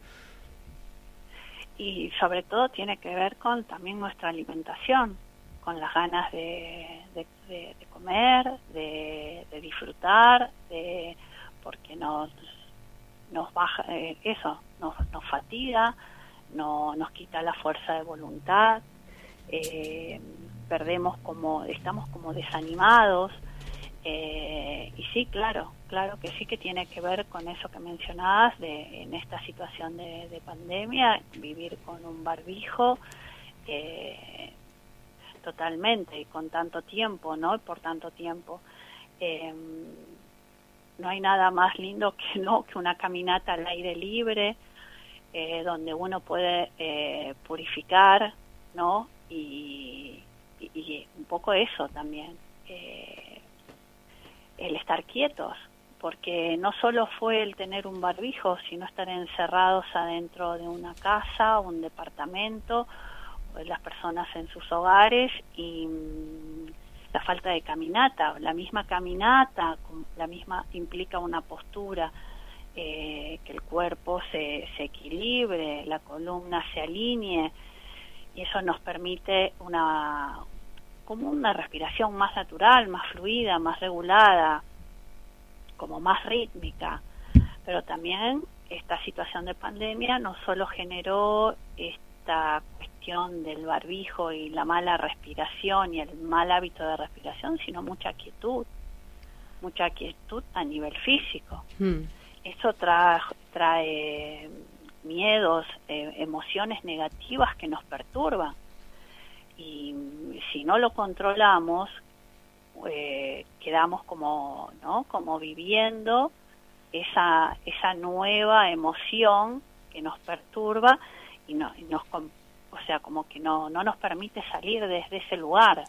Y sobre todo tiene que ver con también nuestra alimentación, con las ganas de, de comer, de, disfrutar, de porque nos nos baja eh, eso nos, nos fatiga no, nos quita la fuerza de voluntad eh, perdemos como estamos como desanimados eh, y sí claro claro que sí que tiene que ver con eso que mencionabas de en esta situación de, de pandemia vivir con un barbijo totalmente y con tanto tiempo no por tanto tiempo. Eh, no hay nada más lindo que no que una caminata al aire libre eh, donde uno puede eh, purificar no y, un poco eso también eh, el estar quietos porque no solo fue el tener un barbijo sino estar encerrados adentro de una casa un departamento las personas en sus hogares y la falta de caminata, la misma caminata, la misma implica una postura, eh, que el cuerpo se, se equilibre, la columna se alinee y eso nos permite una como una respiración más natural, más fluida, más regulada, como más rítmica. Pero también esta situación de pandemia no solo generó esta del barbijo y la mala respiración y el mal hábito de respiración, sino mucha quietud, mucha quietud a nivel físico. Hmm. Eso trae, trae miedos, eh, emociones negativas que nos perturban. Y si no lo controlamos, eh, quedamos como, ¿no? como viviendo esa, esa nueva emoción que nos perturba y, no, y nos, o sea, como que no, no nos permite salir desde ese lugar.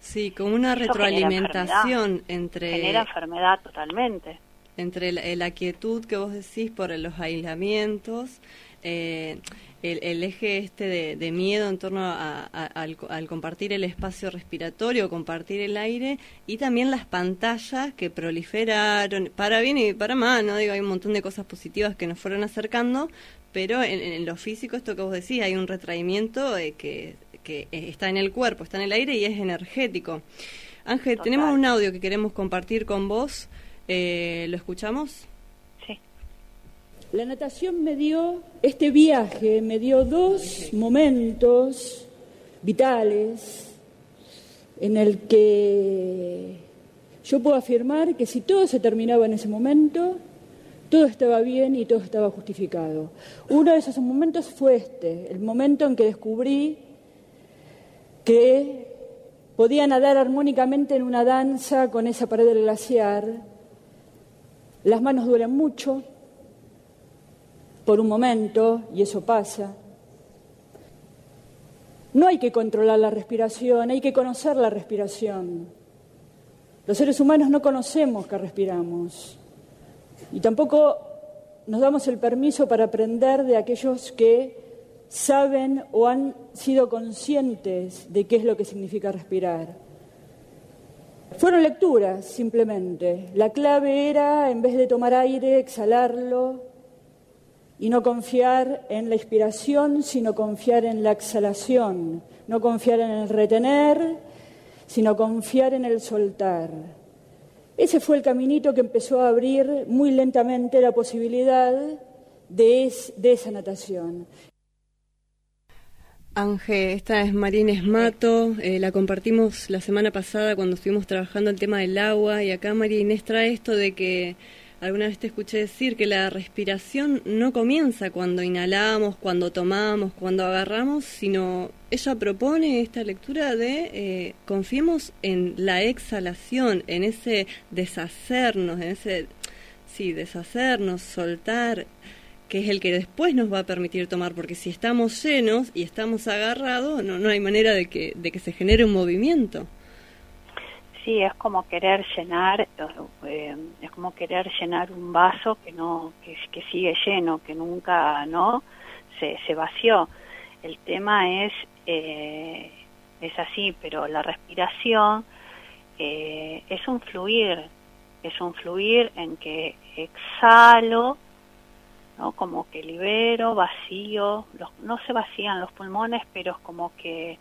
Sí, con una retroalimentación entre... Genera enfermedad totalmente. Entre la, quietud que vos decís por los aislamientos, eh, el, eje este de, miedo en torno a, al, compartir el espacio respiratorio, compartir el aire, y también las pantallas que proliferaron, para bien y para mal, ¿no? Digo, hay un montón de cosas positivas que nos fueron acercando, pero en, lo físico, esto que vos decís, hay un retraimiento eh, que, que, está en el cuerpo, está en el aire y es energético. Ángel, tenemos un audio que queremos compartir con vos. Eh, ¿Lo escuchamos? Sí. La natación me dio, este viaje me dio dos momentos vitales en el que yo puedo afirmar que si todo se terminaba en ese momento, todo estaba bien y todo estaba justificado. Uno de esos momentos fue este, el momento en que descubrí que podía nadar armónicamente en una danza con esa pared del glaciar. Las manos duelen mucho por un momento y eso pasa. No hay que controlar la respiración, hay que conocer la respiración. Los seres humanos no conocemos que respiramos. Y tampoco nos damos el permiso para aprender de aquellos que saben o han sido conscientes de qué es lo que significa respirar. Fueron lecturas, simplemente. La clave era, en vez de tomar aire, exhalarlo y no confiar en la inspiración, sino confiar en la exhalación, no confiar en el retener, sino confiar en el soltar. Ese fue el caminito que empezó a abrir muy lentamente la posibilidad de, esa natación. Ángel, esta es Marines Mato, eh, la compartimos la semana pasada cuando estuvimos trabajando el tema del agua y acá María Inés trae esto de que alguna vez te escuché decir que la respiración no comienza cuando inhalamos, cuando tomamos, cuando agarramos, sino ella propone esta lectura de eh, confiemos en la exhalación, en ese deshacernos, en ese, sí, deshacernos, soltar, que es el que después nos va a permitir tomar, porque si estamos llenos y estamos agarrados, no, no hay manera de que, de que se genere un movimiento sí, es como querer llenar, eh, es como querer llenar un vaso que no, que, que sigue lleno, que nunca, ¿no? Se, se vació. El tema es, eh, es así, pero la respiración eh, es un fluir, es un fluir en que exhalo, ¿no? Como que libero, vacío, los, no se vacían los pulmones, pero es como que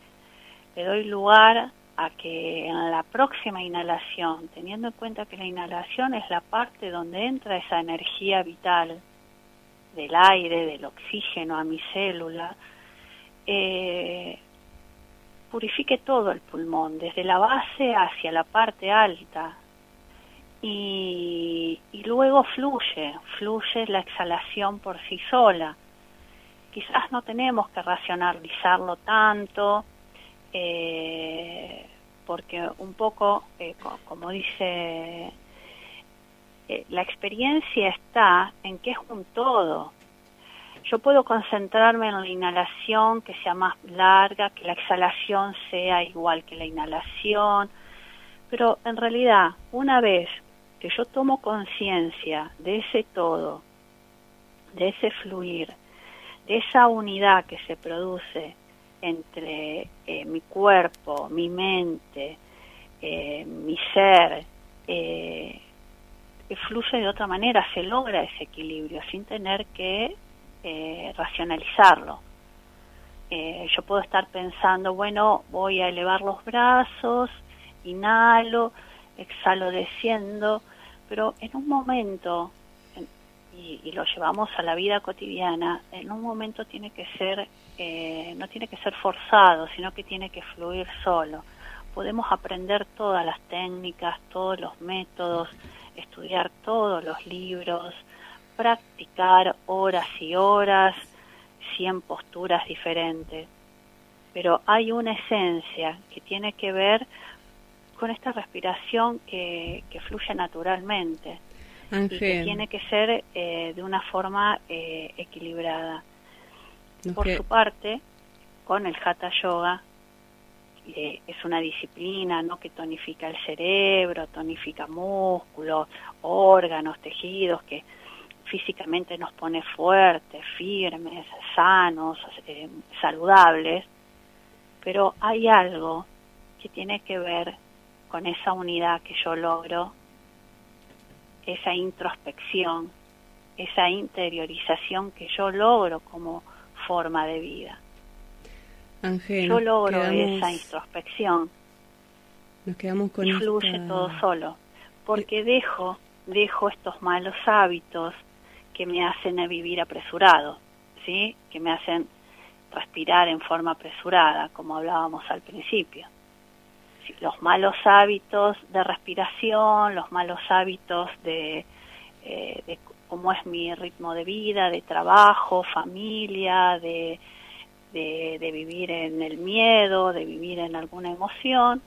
le doy lugar a que en la próxima inhalación, teniendo en cuenta que la inhalación es la parte donde entra esa energía vital del aire, del oxígeno a mi célula, eh, purifique todo el pulmón, desde la base hacia la parte alta, y, y luego fluye, fluye la exhalación por sí sola. Quizás no tenemos que racionalizarlo tanto, eh, porque un poco, eh, como dice, eh, la experiencia está en que es un todo. Yo puedo concentrarme en la inhalación que sea más larga, que la exhalación sea igual que la inhalación, pero en realidad, una vez que yo tomo conciencia de ese todo, de ese fluir, de esa unidad que se produce entre eh, mi cuerpo, mi mente, eh, mi ser, eh, fluye de otra manera, se logra ese equilibrio sin tener que racionalizarlo. yo puedo estar pensando, bueno, voy a elevar los brazos, inhalo, exhalo desciendo, pero en un momento y, lo llevamos a la vida cotidiana, en un momento tiene que ser, eh, no tiene que ser forzado, sino que tiene que fluir solo. Podemos aprender todas las técnicas, todos los métodos, estudiar todos los libros, practicar horas y horas, 100 posturas diferentes. Pero hay una esencia que tiene que ver con esta respiración que, que fluye naturalmente y que tiene que ser eh, de una forma eh, equilibrada. Por su parte, con el Hatha Yoga, eh, es una disciplina ¿no? que tonifica el cerebro, tonifica músculos, órganos, tejidos, que físicamente nos pone fuertes, firmes, sanos, saludables, pero hay algo que tiene que ver con esa unidad que yo logro esa introspección, esa interiorización que yo logro como forma de vida. yo logro esa introspección. Nos quedamos con y fluye todo solo, porque dejo, dejo estos malos hábitos que me hacen vivir apresurado, ¿sí? Que me hacen respirar en forma apresurada, como hablábamos al principio los malos hábitos de respiración, los malos hábitos de, eh, de cómo es mi ritmo de vida, de trabajo, familia, de, de, vivir en el miedo, de vivir en alguna emoción.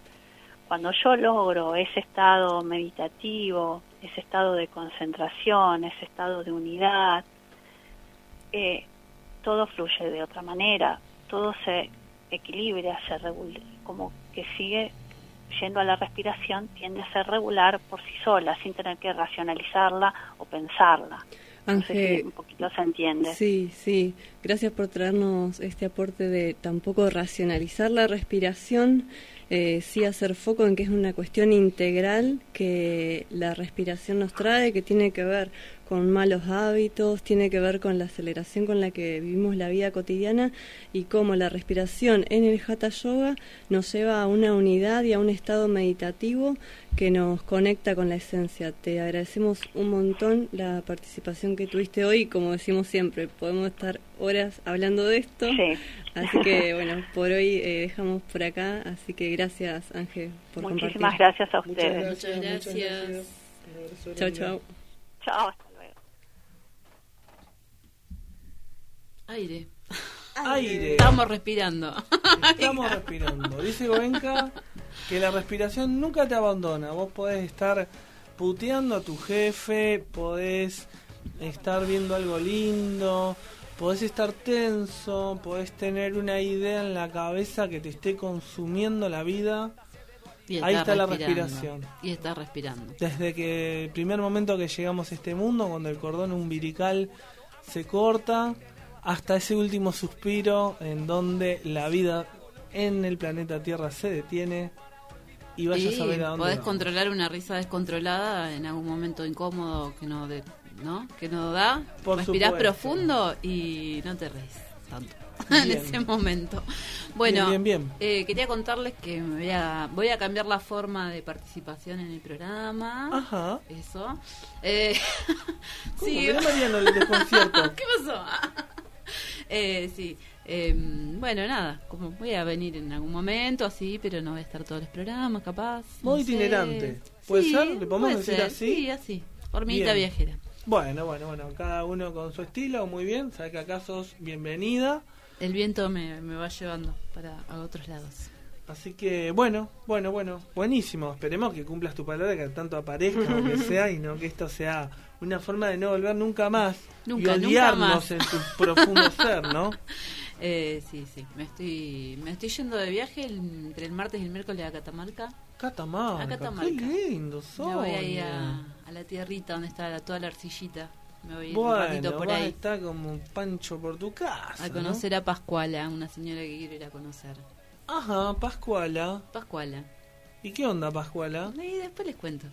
Cuando yo logro ese estado meditativo, ese estado de concentración, ese estado de unidad, eh, todo fluye de otra manera, todo se equilibra, se regula, como que sigue yendo a la respiración tiende a ser regular por sí sola, sin tener que racionalizarla o pensarla. Ángel, un poquito se entiende. Sí, sí. Gracias por traernos este aporte de tampoco racionalizar la respiración, eh, sí hacer foco en que es una cuestión integral que la respiración nos trae, que tiene que ver con malos hábitos, tiene que ver con la aceleración con la que vivimos la vida cotidiana y cómo la respiración en el Hatha Yoga nos lleva a una unidad y a un estado meditativo que nos conecta con la esencia. Te agradecemos un montón la participación que tuviste hoy, como decimos siempre, podemos estar horas hablando de esto, así que bueno, por hoy eh, dejamos por acá, así que gracias Ángel por Muchísimas gracias a ustedes. Muchas gracias. Chao, chao. Chao, hasta luego. Aire. Aire. Estamos respirando. Estamos respirando. Dice Goenka que la respiración nunca te abandona. Vos podés estar puteando a tu jefe, podés estar viendo algo lindo, podés estar tenso, podés tener una idea en la cabeza que te esté consumiendo la vida. Y Ahí está la respiración. Y está respirando. Desde que el primer momento que llegamos a este mundo, cuando el cordón umbilical se corta, hasta ese último suspiro en donde la vida en el planeta Tierra se detiene y vaya y a saber a dónde podés controlar una risa descontrolada en algún momento incómodo que no de, ¿no? que no da. Por Respirás supuesto. profundo y no te reís tanto en ese momento. Bueno, Bien, bien, bien. eh, quería contarles que me voy a, voy a cambiar la forma de participación en el programa. Ajá. Eso. Eh, ¿Cómo? sí. Mirá, Mariano, el desconcierto. ¿Qué pasó? eh, sí. eh, bueno, nada, como voy a venir en algún momento, así, pero no voy a estar todos los programas, capaz. no sé. itinerante. ¿Puede Sí, ser? ¿Le podemos decir ser, así? Sí, así. Hormiguita viajera. Bueno, bueno, bueno, cada uno con su estilo, muy bien. Sabes que acá sos bienvenida. El viento me, me va llevando para a otros lados. Así que, bueno, bueno, bueno, buenísimo. Esperemos que cumplas tu palabra, que tanto aparezca o que sea, y no que esto sea una forma de no volver nunca más Nunca, y nunca odiarnos más. en tu profundo ser, ¿no? Eh, sí, sí. Me estoy, me estoy yendo de viaje el- entre el martes y el miércoles a Catamarca. Catamarca, A Catamarca. qué lindo, Me voy ahí a, a la tierrita donde está la- toda la arcillita. Me voy a ir un Bueno, ratito por ahí. estar como un pancho por tu casa. A ¿no? conocer a Pascuala, una señora que quiero ir a conocer. Ajá, Pascuala. Pascuala. ¿Y qué onda, Pascuala? Y después les cuento.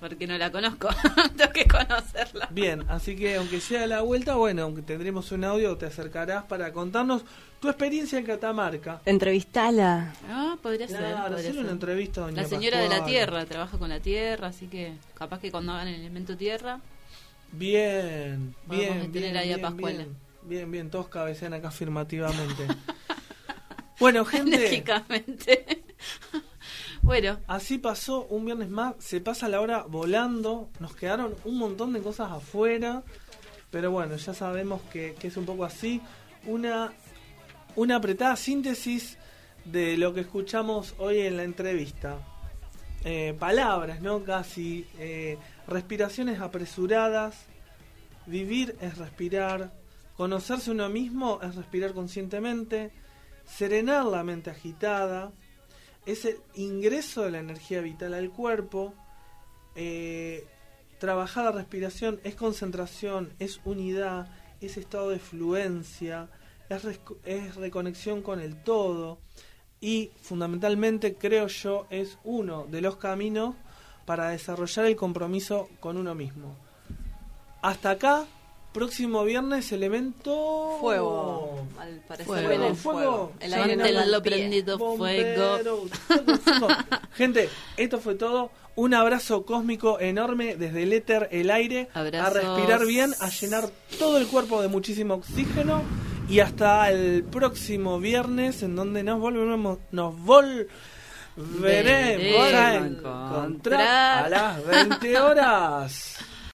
Porque no la conozco. Tengo que conocerla. Bien, así que aunque sea la vuelta, bueno, aunque tendremos un audio, te acercarás para contarnos tu experiencia en Catamarca. Entrevistala. Ah, podría ser. Claro, podría hacerle ser. una entrevista a doña La señora de la tierra, trabaja con la tierra, así que capaz que cuando hagan el elemento tierra, Bien, bien, tener bien, ahí a bien, bien, bien, bien, todos cabecean acá afirmativamente. bueno, gente. Bueno, así pasó un viernes más, se pasa la hora volando, nos quedaron un montón de cosas afuera, pero bueno, ya sabemos que, que es un poco así, una, una apretada síntesis de lo que escuchamos hoy en la entrevista. Eh, palabras, ¿no? Casi eh, respiraciones apresuradas, vivir es respirar, conocerse uno mismo es respirar conscientemente, serenar la mente agitada, es el ingreso de la energía vital al cuerpo, eh, trabajar la respiración es concentración, es unidad, es estado de fluencia, es, es reconexión con el todo y fundamentalmente creo yo es uno de los caminos para desarrollar el compromiso con uno mismo. Hasta acá, próximo viernes, elemento Fuego. Al parecer Fuego. el Fuego. El aire pie. prendido fuego. Bombero, fuego, fuego. Gente, esto fue todo. Un abrazo cósmico enorme desde el éter, el aire. Abrazos. A respirar bien, a llenar todo el cuerpo de muchísimo oxígeno. Y hasta el próximo viernes, en donde nos volveremos, nos volveremos a Veremos encontrar encontrar. a las 20 horas.